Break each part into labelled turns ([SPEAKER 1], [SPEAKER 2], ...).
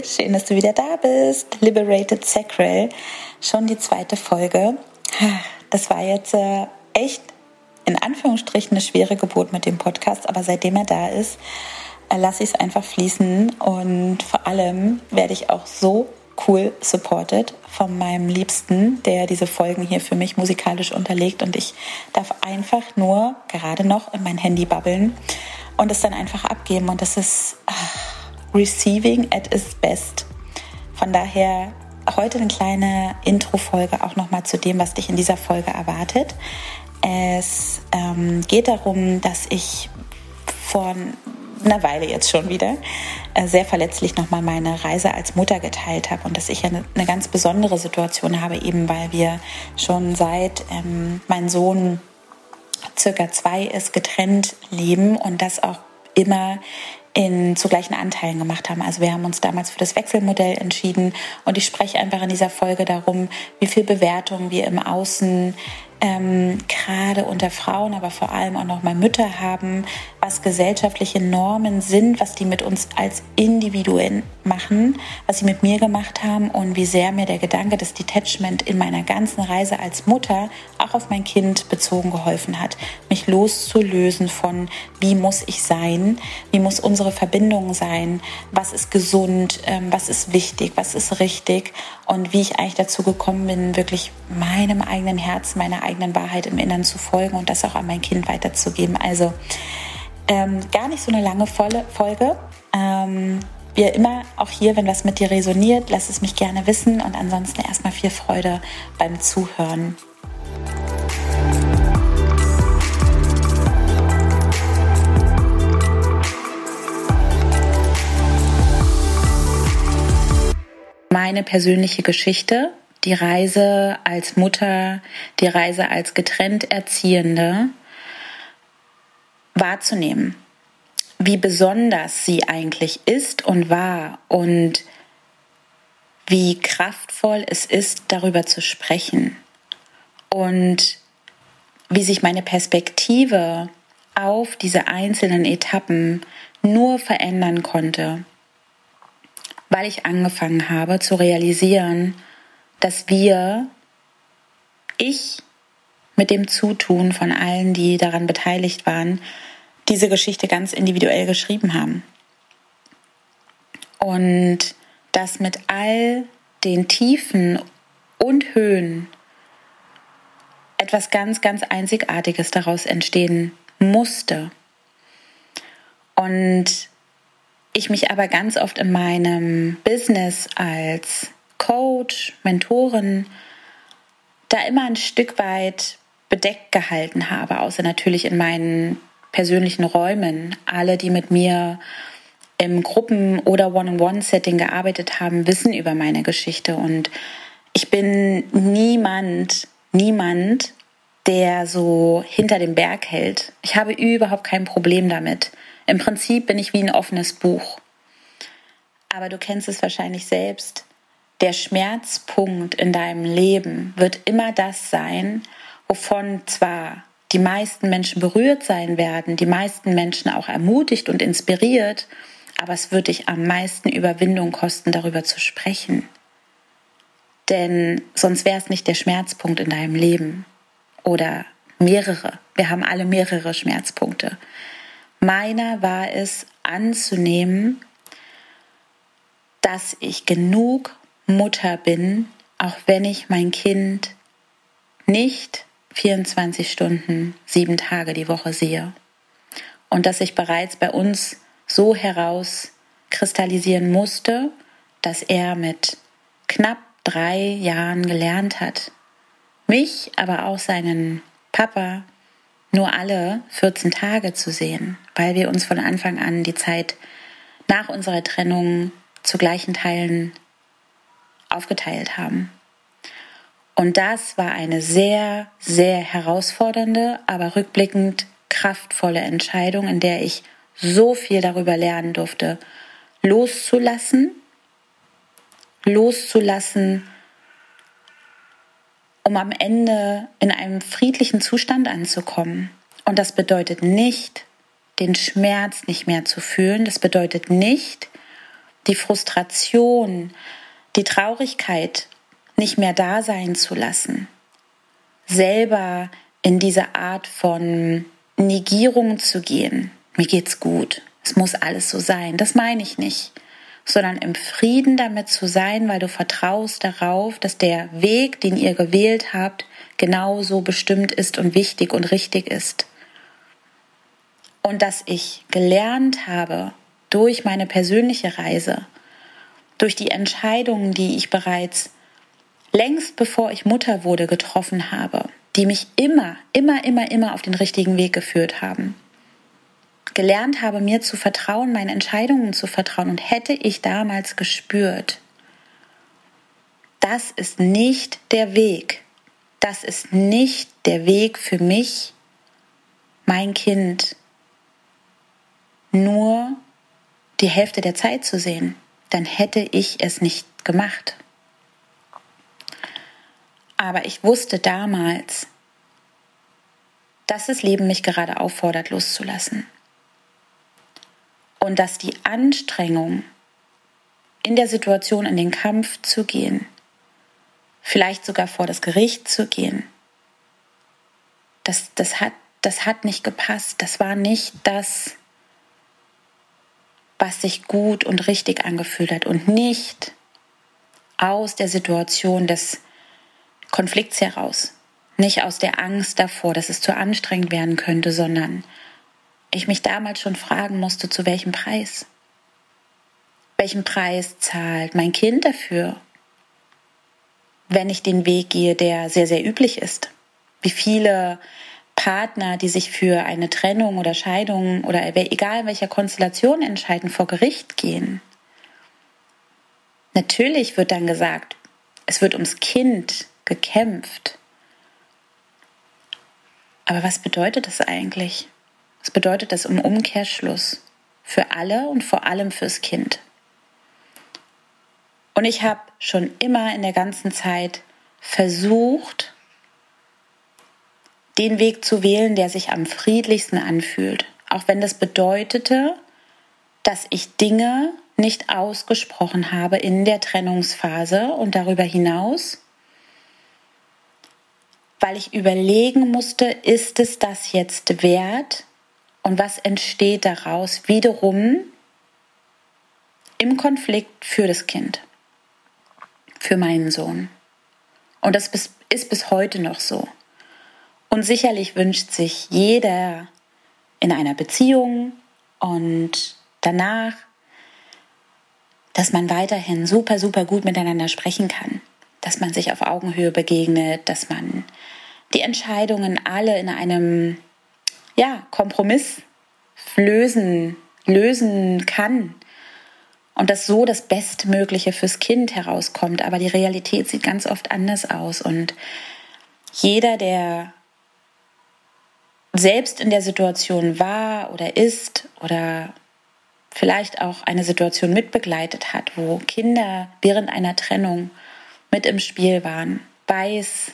[SPEAKER 1] Schön, dass du wieder da bist. Liberated Sacral, schon die zweite Folge. Das war jetzt äh, echt in Anführungsstrichen eine schwere Geburt mit dem Podcast, aber seitdem er da ist, äh, lasse ich es einfach fließen und vor allem werde ich auch so cool supported von meinem Liebsten, der diese Folgen hier für mich musikalisch unterlegt und ich darf einfach nur gerade noch in mein Handy babbeln und es dann einfach abgeben und das ist ach, receiving at its best. Von daher heute eine kleine Intro-Folge auch nochmal zu dem, was dich in dieser Folge erwartet. Es ähm, geht darum, dass ich vor einer Weile jetzt schon wieder äh, sehr verletzlich nochmal meine Reise als Mutter geteilt habe und dass ich eine, eine, ganz besondere Situation habe, eben weil wir schon seit ähm, mein Sohn circa zwei ist getrennt leben und das auch immer in zu gleichen Anteilen gemacht haben. Also wir haben uns damals für das Wechselmodell entschieden und ich spreche einfach in dieser Folge darum, wie viel Bewertung wir im Außen ähm, gerade unter Frauen, aber vor allem auch noch mal Mütter haben, was gesellschaftliche Normen sind, was die mit uns als Individuen machen, was sie mit mir gemacht haben und wie sehr mir der Gedanke des Detachment in meiner ganzen Reise als Mutter auch auf mein Kind bezogen geholfen hat, mich loszulösen von, wie muss ich sein, wie muss unsere Verbindung sein, was ist gesund, ähm, was ist wichtig, was ist richtig und wie ich eigentlich dazu gekommen bin, wirklich meinem eigenen Herzen, meiner eigenen Wahrheit im Inneren zu folgen und das auch an mein Kind weiterzugeben. Also ähm, gar nicht so eine lange Folge. Ähm, wie immer, auch hier, wenn was mit dir resoniert, lass es mich gerne wissen und ansonsten erstmal viel Freude beim Zuhören. Meine persönliche Geschichte die Reise als Mutter, die Reise als getrennt Erziehende wahrzunehmen, wie besonders sie eigentlich ist und war und wie kraftvoll es ist, darüber zu sprechen und wie sich meine Perspektive auf diese einzelnen Etappen nur verändern konnte, weil ich angefangen habe zu realisieren, dass wir, ich mit dem Zutun von allen, die daran beteiligt waren, diese Geschichte ganz individuell geschrieben haben. Und dass mit all den Tiefen und Höhen etwas ganz, ganz Einzigartiges daraus entstehen musste. Und ich mich aber ganz oft in meinem Business als Coach, Mentorin da immer ein Stück weit bedeckt gehalten habe, außer natürlich in meinen persönlichen Räumen. Alle, die mit mir im Gruppen- oder One-on-One-Setting gearbeitet haben, wissen über meine Geschichte. Und ich bin niemand, niemand, der so hinter dem Berg hält. Ich habe überhaupt kein Problem damit. Im Prinzip bin ich wie ein offenes Buch. Aber du kennst es wahrscheinlich selbst der Schmerzpunkt in deinem Leben wird immer das sein, wovon zwar die meisten Menschen berührt sein werden, die meisten Menschen auch ermutigt und inspiriert, aber es wird dich am meisten Überwindung kosten, darüber zu sprechen. Denn sonst wäre es nicht der Schmerzpunkt in deinem Leben oder mehrere. Wir haben alle mehrere Schmerzpunkte. Meiner war es anzunehmen, dass ich genug Mutter bin, auch wenn ich mein Kind nicht 24 Stunden, sieben Tage die Woche sehe. Und dass ich bereits bei uns so herauskristallisieren musste, dass er mit knapp drei Jahren gelernt hat, mich, aber auch seinen Papa nur alle 14 Tage zu sehen, weil wir uns von Anfang an die Zeit nach unserer Trennung zu gleichen Teilen aufgeteilt haben. Und das war eine sehr, sehr herausfordernde, aber rückblickend kraftvolle Entscheidung, in der ich so viel darüber lernen durfte, loszulassen, loszulassen, um am Ende in einem friedlichen Zustand anzukommen. Und das bedeutet nicht, den Schmerz nicht mehr zu fühlen. Das bedeutet nicht, die Frustration, die Traurigkeit nicht mehr da sein zu lassen, selber in diese Art von Negierung zu gehen. Mir geht's gut. Es muss alles so sein. Das meine ich nicht. Sondern im Frieden damit zu sein, weil du vertraust darauf, dass der Weg, den ihr gewählt habt, genauso bestimmt ist und wichtig und richtig ist. Und dass ich gelernt habe durch meine persönliche Reise, durch die Entscheidungen, die ich bereits längst bevor ich Mutter wurde getroffen habe, die mich immer, immer, immer, immer auf den richtigen Weg geführt haben. Gelernt habe, mir zu vertrauen, meinen Entscheidungen zu vertrauen. Und hätte ich damals gespürt, das ist nicht der Weg, das ist nicht der Weg für mich, mein Kind nur die Hälfte der Zeit zu sehen, dann hätte ich es nicht gemacht. Aber ich wusste damals, dass das Leben mich gerade auffordert, loszulassen. Und dass die Anstrengung, in der Situation in den Kampf zu gehen, vielleicht sogar vor das Gericht zu gehen, das, das, hat, das hat nicht gepasst. Das war nicht das, was sich gut und richtig angefühlt hat und nicht aus der Situation des Konflikts heraus. Nicht aus der Angst davor, dass es zu anstrengend werden könnte, sondern ich mich damals schon fragen musste, zu welchem Preis? Welchen Preis zahlt mein Kind dafür, wenn ich den Weg gehe, der sehr, sehr üblich ist? Wie viele Partner, die sich für eine Trennung oder Scheidung oder egal in welcher Konstellation entscheiden, vor Gericht gehen? Natürlich wird dann gesagt, es wird ums Kind gekämpft. Aber was bedeutet das eigentlich? Was bedeutet das im Umkehrschluss für alle und vor allem fürs Kind? Und ich habe schon immer in der ganzen Zeit versucht, den Weg zu wählen, der sich am friedlichsten anfühlt. Auch wenn das bedeutete, dass ich Dinge nicht ausgesprochen habe in der Trennungsphase und darüber hinaus weil ich überlegen musste, ist es das jetzt wert und was entsteht daraus wiederum im Konflikt für das Kind, für meinen Sohn. Und das ist bis heute noch so. Und sicherlich wünscht sich jeder in einer Beziehung und danach, dass man weiterhin super, super gut miteinander sprechen kann dass man sich auf Augenhöhe begegnet, dass man die Entscheidungen alle in einem ja, Kompromiss lösen, lösen kann und dass so das Bestmögliche fürs Kind herauskommt. Aber die Realität sieht ganz oft anders aus und jeder, der selbst in der Situation war oder ist oder vielleicht auch eine Situation mitbegleitet hat, wo Kinder während einer Trennung mit im Spiel waren, weiß,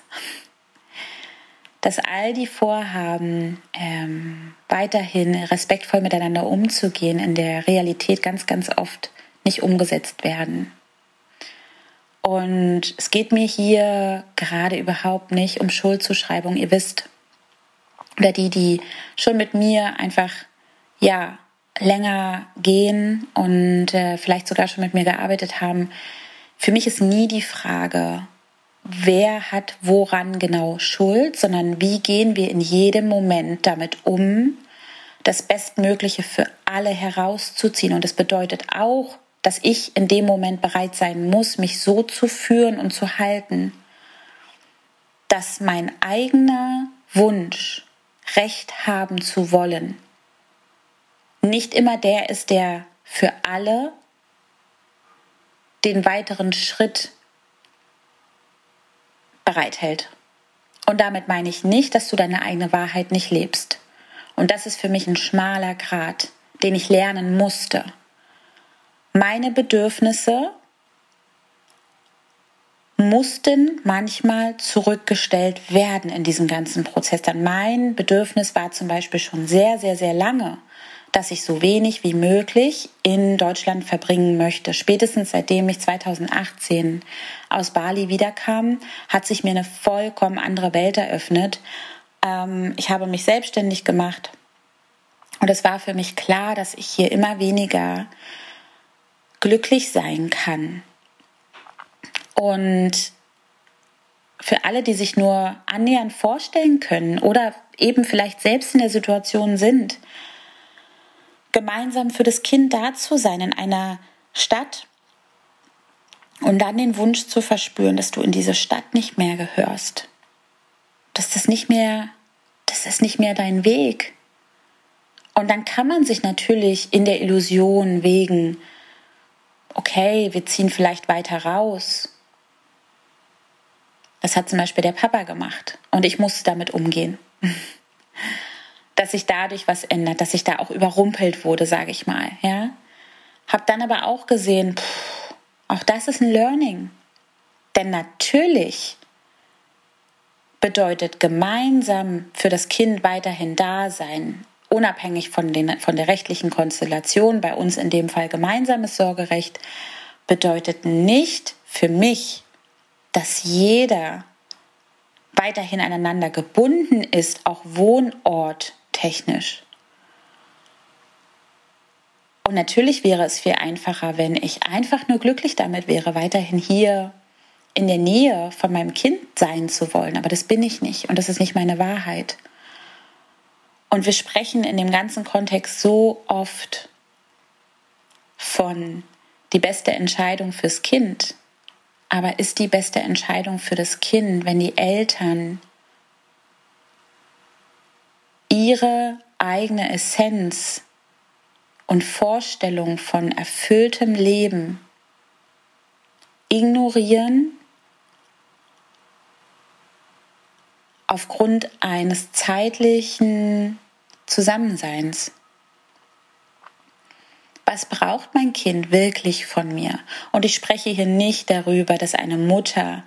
[SPEAKER 1] dass all die Vorhaben, ähm, weiterhin respektvoll miteinander umzugehen, in der Realität ganz, ganz oft nicht umgesetzt werden. Und es geht mir hier gerade überhaupt nicht um Schuldzuschreibung. Ihr wisst, oder die, die schon mit mir einfach, ja, länger gehen und äh, vielleicht sogar schon mit mir gearbeitet haben, für mich ist nie die Frage, wer hat woran genau Schuld, sondern wie gehen wir in jedem Moment damit um, das Bestmögliche für alle herauszuziehen. Und das bedeutet auch, dass ich in dem Moment bereit sein muss, mich so zu führen und zu halten, dass mein eigener Wunsch, Recht haben zu wollen, nicht immer der ist, der für alle den weiteren Schritt bereithält. Und damit meine ich nicht, dass du deine eigene Wahrheit nicht lebst. Und das ist für mich ein schmaler Grat, den ich lernen musste. Meine Bedürfnisse mussten manchmal zurückgestellt werden in diesem ganzen Prozess. Dann mein Bedürfnis war zum Beispiel schon sehr, sehr, sehr lange dass ich so wenig wie möglich in Deutschland verbringen möchte. Spätestens seitdem ich 2018 aus Bali wiederkam, hat sich mir eine vollkommen andere Welt eröffnet. Ähm, ich habe mich selbstständig gemacht und es war für mich klar, dass ich hier immer weniger glücklich sein kann. Und für alle, die sich nur annähernd vorstellen können oder eben vielleicht selbst in der Situation sind, gemeinsam für das Kind da zu sein in einer Stadt und dann den Wunsch zu verspüren, dass du in diese Stadt nicht mehr gehörst, dass das nicht mehr, das ist nicht mehr dein Weg. Und dann kann man sich natürlich in der Illusion wegen, okay, wir ziehen vielleicht weiter raus. Das hat zum Beispiel der Papa gemacht und ich musste damit umgehen. dass sich dadurch was ändert, dass ich da auch überrumpelt wurde, sage ich mal. Ja, habe dann aber auch gesehen, pff, auch das ist ein Learning, denn natürlich bedeutet gemeinsam für das Kind weiterhin da sein, unabhängig von, den, von der rechtlichen Konstellation, bei uns in dem Fall gemeinsames Sorgerecht, bedeutet nicht für mich, dass jeder weiterhin aneinander gebunden ist, auch Wohnort technisch. Und natürlich wäre es viel einfacher, wenn ich einfach nur glücklich damit wäre, weiterhin hier in der Nähe von meinem Kind sein zu wollen. Aber das bin ich nicht und das ist nicht meine Wahrheit. Und wir sprechen in dem ganzen Kontext so oft von die beste Entscheidung fürs Kind. Aber ist die beste Entscheidung für das Kind, wenn die Eltern ihre eigene Essenz und Vorstellung von erfülltem Leben ignorieren aufgrund eines zeitlichen Zusammenseins. Was braucht mein Kind wirklich von mir? Und ich spreche hier nicht darüber, dass eine Mutter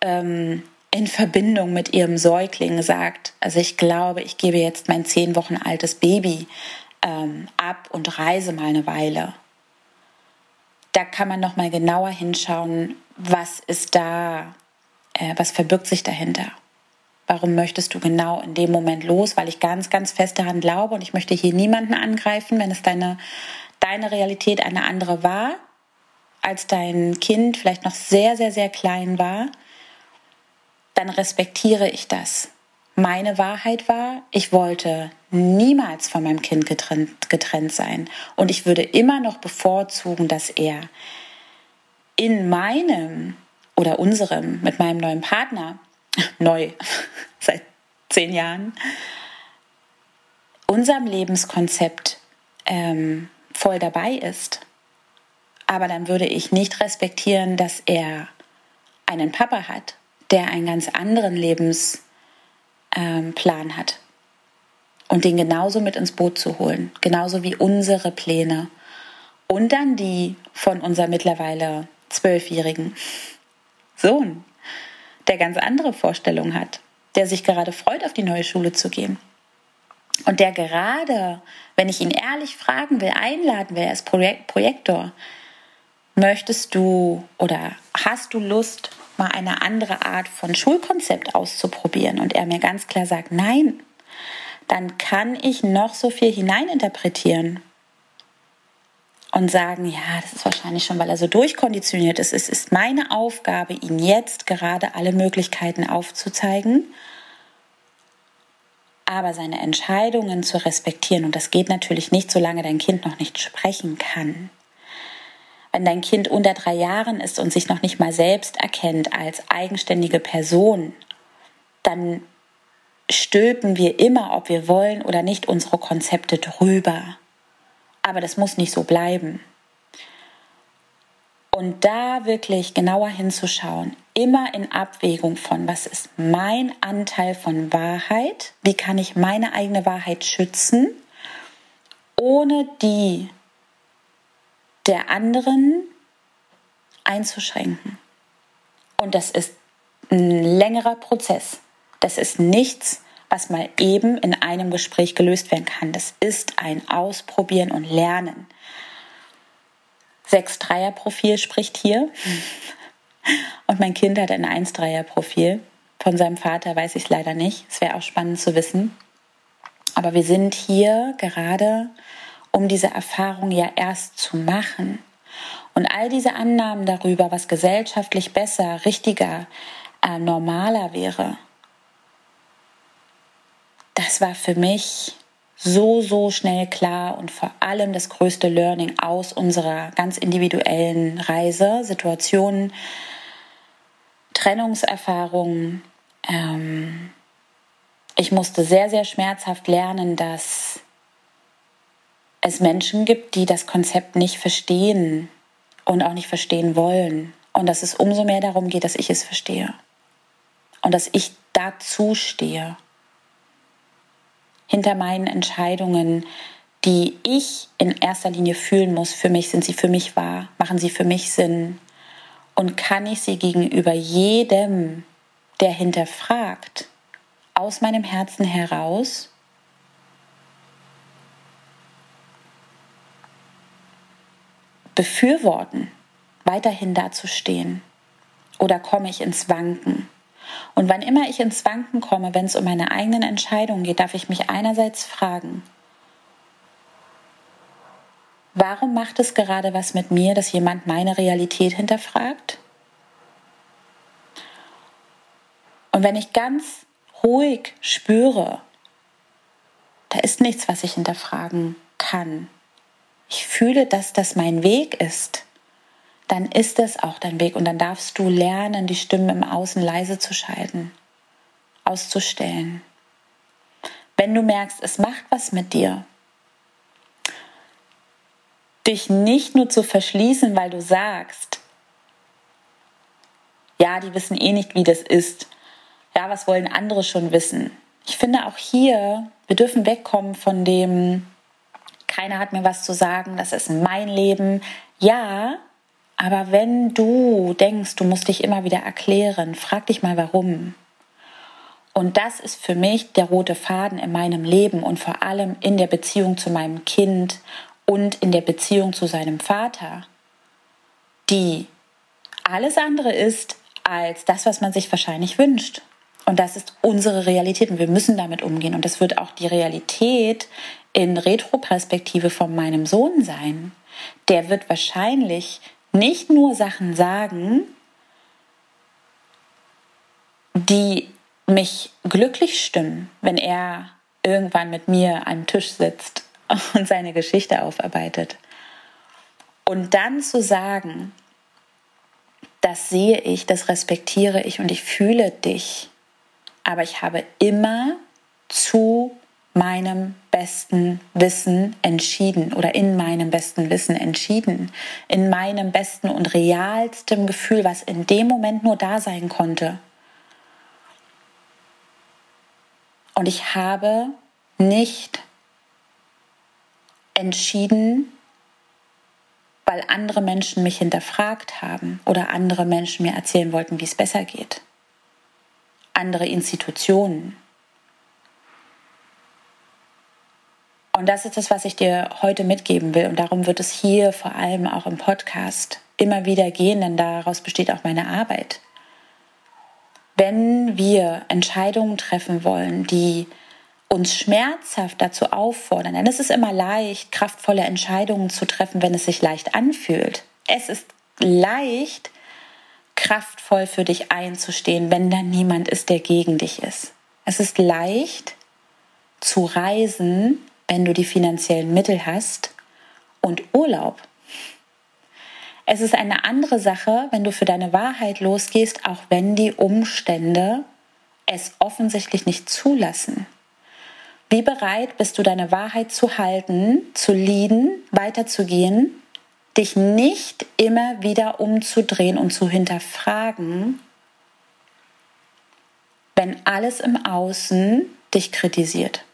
[SPEAKER 1] ähm, in Verbindung mit ihrem Säugling sagt, also ich glaube, ich gebe jetzt mein zehn Wochen altes Baby ähm, ab und reise mal eine Weile. Da kann man noch mal genauer hinschauen, was ist da, äh, was verbirgt sich dahinter. Warum möchtest du genau in dem Moment los? Weil ich ganz, ganz fest daran glaube und ich möchte hier niemanden angreifen, wenn es deine, deine Realität eine andere war, als dein Kind vielleicht noch sehr, sehr, sehr klein war dann respektiere ich das. Meine Wahrheit war, ich wollte niemals von meinem Kind getrennt, getrennt sein. Und ich würde immer noch bevorzugen, dass er in meinem oder unserem, mit meinem neuen Partner, neu, seit zehn Jahren, unserem Lebenskonzept ähm, voll dabei ist. Aber dann würde ich nicht respektieren, dass er einen Papa hat der einen ganz anderen Lebensplan hat. Und den genauso mit ins Boot zu holen, genauso wie unsere Pläne. Und dann die von unserem mittlerweile zwölfjährigen Sohn, der ganz andere Vorstellungen hat, der sich gerade freut, auf die neue Schule zu gehen. Und der gerade, wenn ich ihn ehrlich fragen will, einladen will, als Projek Projektor, möchtest du oder hast du Lust, mal eine andere Art von Schulkonzept auszuprobieren und er mir ganz klar sagt, nein, dann kann ich noch so viel hineininterpretieren und sagen, ja, das ist wahrscheinlich schon, weil er so durchkonditioniert ist. Es ist meine Aufgabe, ihm jetzt gerade alle Möglichkeiten aufzuzeigen, aber seine Entscheidungen zu respektieren. Und das geht natürlich nicht, solange dein Kind noch nicht sprechen kann. Wenn dein Kind unter drei Jahren ist und sich noch nicht mal selbst erkennt als eigenständige Person, dann stülpen wir immer, ob wir wollen oder nicht, unsere Konzepte drüber. Aber das muss nicht so bleiben. Und da wirklich genauer hinzuschauen, immer in Abwägung von, was ist mein Anteil von Wahrheit, wie kann ich meine eigene Wahrheit schützen, ohne die der anderen einzuschränken. Und das ist ein längerer Prozess. Das ist nichts, was mal eben in einem Gespräch gelöst werden kann. Das ist ein Ausprobieren und Lernen. Sechs Dreier Profil spricht hier und mein Kind hat ein Eins Dreier Profil. Von seinem Vater weiß ich leider nicht. Es wäre auch spannend zu wissen. Aber wir sind hier gerade, um diese Erfahrung ja erst zu machen. Und all diese Annahmen darüber, was gesellschaftlich besser, richtiger, äh, normaler wäre, das war für mich so, so schnell klar und vor allem das größte Learning aus unserer ganz individuellen Reise, Situationen, Trennungserfahrungen. Ähm, ich musste sehr, sehr schmerzhaft lernen, dass es Menschen gibt, die das Konzept nicht verstehen und auch nicht verstehen wollen. Und dass es umso mehr darum geht, dass ich es verstehe. Und dass ich dazu stehe. Hinter meinen Entscheidungen, die ich in erster Linie fühlen muss, für mich sind sie für mich wahr, machen sie für mich Sinn. Und kann ich sie gegenüber jedem, der hinterfragt, aus meinem Herzen heraus befürworten, weiterhin dazustehen? Oder komme ich ins Wanken? Und wann immer ich ins Wanken komme, wenn es um meine eigenen Entscheidungen geht, darf ich mich einerseits fragen, warum macht es gerade was mit mir, dass jemand meine Realität hinterfragt? Und wenn ich ganz ruhig spüre, da ist nichts, was ich hinterfragen kann, ich fühle, dass das mein Weg ist, dann ist es auch dein Weg und dann darfst du lernen, die Stimmen im Außen leise zu schalten, auszustellen. Wenn du merkst, es macht was mit dir, dich nicht nur zu verschließen, weil du sagst, ja, die wissen eh nicht, wie das ist. Ja, was wollen andere schon wissen? Ich finde auch hier, wir dürfen wegkommen von dem, keiner hat mir was zu sagen, das ist mein Leben. Ja, aber wenn du denkst, du musst dich immer wieder erklären, frag dich mal warum. Und das ist für mich der rote Faden in meinem Leben und vor allem in der Beziehung zu meinem Kind und in der Beziehung zu seinem Vater, die alles andere ist als das, was man sich wahrscheinlich wünscht. Und das ist unsere Realität und wir müssen damit umgehen. Und das wird auch die Realität in Retroperspektive von meinem Sohn sein. Der wird wahrscheinlich nicht nur Sachen sagen, die mich glücklich stimmen, wenn er irgendwann mit mir am Tisch sitzt und seine Geschichte aufarbeitet. Und dann zu sagen, das sehe ich, das respektiere ich und ich fühle dich, aber ich habe immer zu meinem besten Wissen entschieden oder in meinem besten Wissen entschieden, in meinem besten und realstem Gefühl, was in dem Moment nur da sein konnte. Und ich habe nicht entschieden, weil andere Menschen mich hinterfragt haben oder andere Menschen mir erzählen wollten, wie es besser geht. Andere Institutionen. Und das ist das, was ich dir heute mitgeben will. Und darum wird es hier vor allem auch im Podcast immer wieder gehen, denn daraus besteht auch meine Arbeit. Wenn wir Entscheidungen treffen wollen, die uns schmerzhaft dazu auffordern, denn es ist immer leicht, kraftvolle Entscheidungen zu treffen, wenn es sich leicht anfühlt. Es ist leicht, kraftvoll für dich einzustehen, wenn da niemand ist, der gegen dich ist. Es ist leicht zu reisen, wenn du die finanziellen Mittel hast und Urlaub. Es ist eine andere Sache, wenn du für deine Wahrheit losgehst, auch wenn die Umstände es offensichtlich nicht zulassen. Wie bereit bist du, deine Wahrheit zu halten, zu lieben, weiterzugehen, dich nicht immer wieder umzudrehen und zu hinterfragen, wenn alles im Außen dich kritisiert?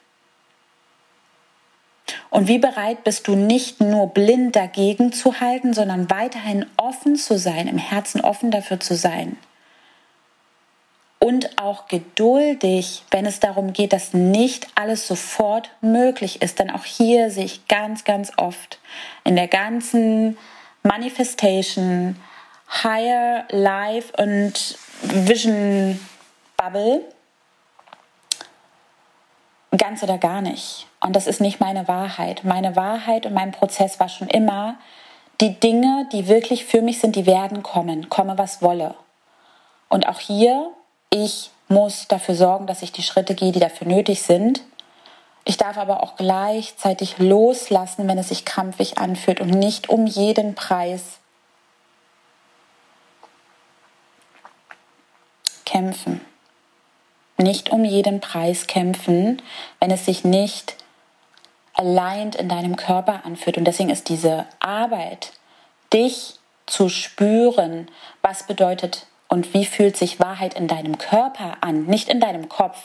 [SPEAKER 1] Und wie bereit bist du nicht nur blind dagegen zu halten, sondern weiterhin offen zu sein, im Herzen offen dafür zu sein, und auch geduldig, wenn es darum geht, dass nicht alles sofort möglich ist. Denn auch hier sehe ich ganz, ganz oft in der ganzen Manifestation, Higher Life und Vision Bubble, ganz oder gar nicht. Und das ist nicht meine Wahrheit. Meine Wahrheit und mein Prozess war schon immer, die Dinge, die wirklich für mich sind, die werden kommen, komme was wolle. Und auch hier ich muss dafür sorgen, dass ich die Schritte gehe, die dafür nötig sind. Ich darf aber auch gleichzeitig loslassen, wenn es sich krampfig anfühlt und nicht um jeden Preis kämpfen. Nicht um jeden Preis kämpfen, wenn es sich nicht allein in deinem Körper anfühlt. Und deswegen ist diese Arbeit, dich zu spüren, was bedeutet und wie fühlt sich Wahrheit in deinem Körper an, nicht in deinem Kopf.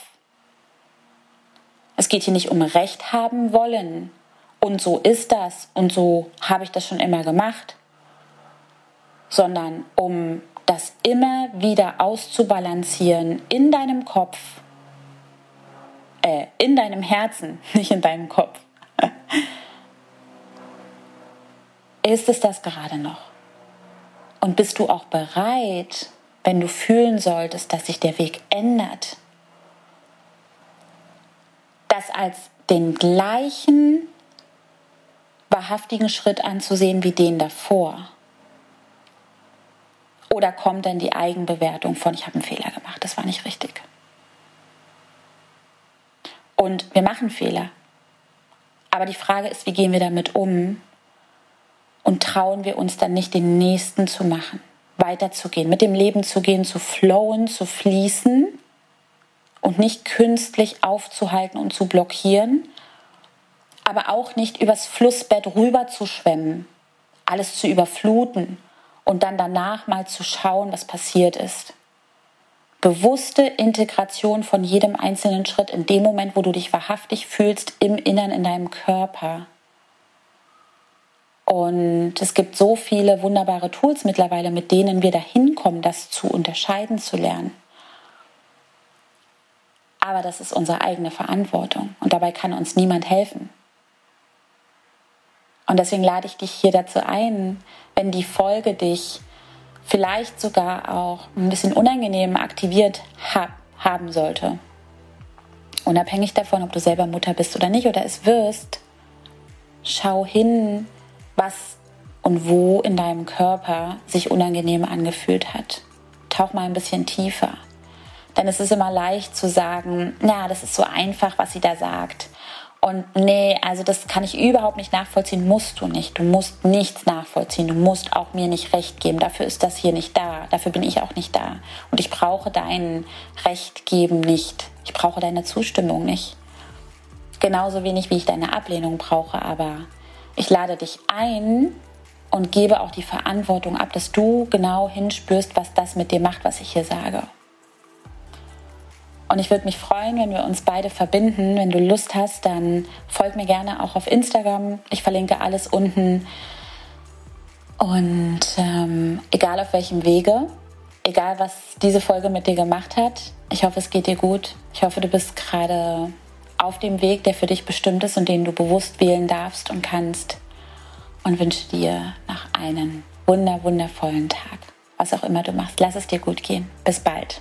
[SPEAKER 1] Es geht hier nicht um Recht haben wollen und so ist das und so habe ich das schon immer gemacht, sondern um das immer wieder auszubalancieren in deinem Kopf, äh, in deinem Herzen, nicht in deinem Kopf. Ist es das gerade noch? Und bist du auch bereit, wenn du fühlen solltest, dass sich der Weg ändert, das als den gleichen wahrhaftigen Schritt anzusehen wie den davor? Oder kommt dann die Eigenbewertung von, ich habe einen Fehler gemacht, das war nicht richtig? Und wir machen Fehler. Aber die Frage ist, wie gehen wir damit um? Und trauen wir uns dann nicht, den nächsten zu machen? weiterzugehen, mit dem Leben zu gehen, zu flowen, zu fließen und nicht künstlich aufzuhalten und zu blockieren, aber auch nicht übers Flussbett rüber zu schwemmen, alles zu überfluten und dann danach mal zu schauen, was passiert ist. Bewusste Integration von jedem einzelnen Schritt in dem Moment, wo du dich wahrhaftig fühlst, im Innern in deinem Körper. Und es gibt so viele wunderbare Tools mittlerweile, mit denen wir dahin kommen, das zu unterscheiden zu lernen. Aber das ist unsere eigene Verantwortung und dabei kann uns niemand helfen. Und deswegen lade ich dich hier dazu ein, wenn die Folge dich vielleicht sogar auch ein bisschen unangenehm aktiviert ha haben sollte, unabhängig davon, ob du selber Mutter bist oder nicht oder es wirst, schau hin, was und wo in deinem Körper sich unangenehm angefühlt hat. Tauch mal ein bisschen tiefer. Denn es ist immer leicht zu sagen, ja, das ist so einfach, was sie da sagt. Und nee, also das kann ich überhaupt nicht nachvollziehen, musst du nicht. Du musst nichts nachvollziehen, du musst auch mir nicht recht geben. Dafür ist das hier nicht da, dafür bin ich auch nicht da. Und ich brauche dein Recht geben nicht. Ich brauche deine Zustimmung nicht. Genauso wenig wie ich deine Ablehnung brauche, aber ich lade dich ein und gebe auch die Verantwortung ab, dass du genau hinspürst, was das mit dir macht, was ich hier sage. Und ich würde mich freuen, wenn wir uns beide verbinden. Wenn du Lust hast, dann folg mir gerne auch auf Instagram. Ich verlinke alles unten. Und ähm, egal auf welchem Wege, egal was diese Folge mit dir gemacht hat, ich hoffe, es geht dir gut. Ich hoffe, du bist gerade auf dem Weg, der für dich bestimmt ist und den du bewusst wählen darfst und kannst. Und wünsche dir noch einen wunder, wundervollen Tag. Was auch immer du machst, lass es dir gut gehen. Bis bald.